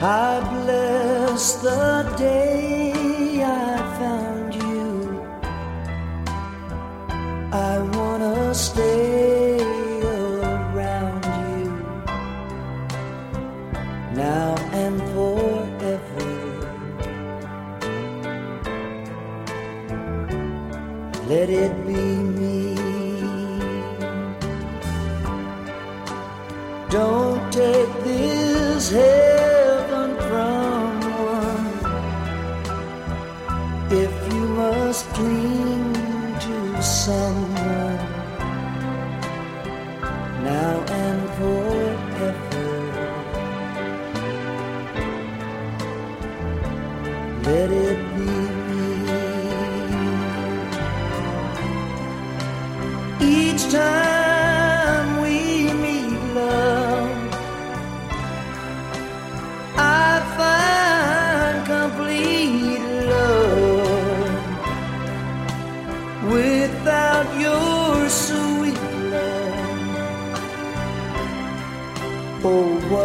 I bless the day I found you. I wanna stay around you now and forever. Let it be me. Don't take this heaven must cling to someone now and forever. Let it be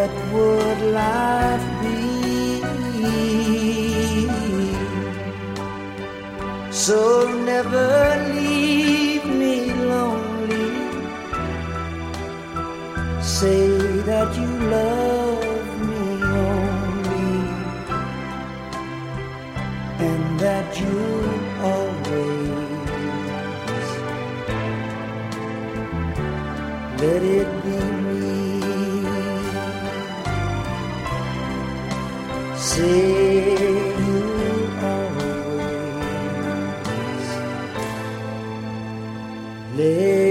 what would life be? So never leave me lonely. Say that you love me only, and that you always let it be Say you always. Let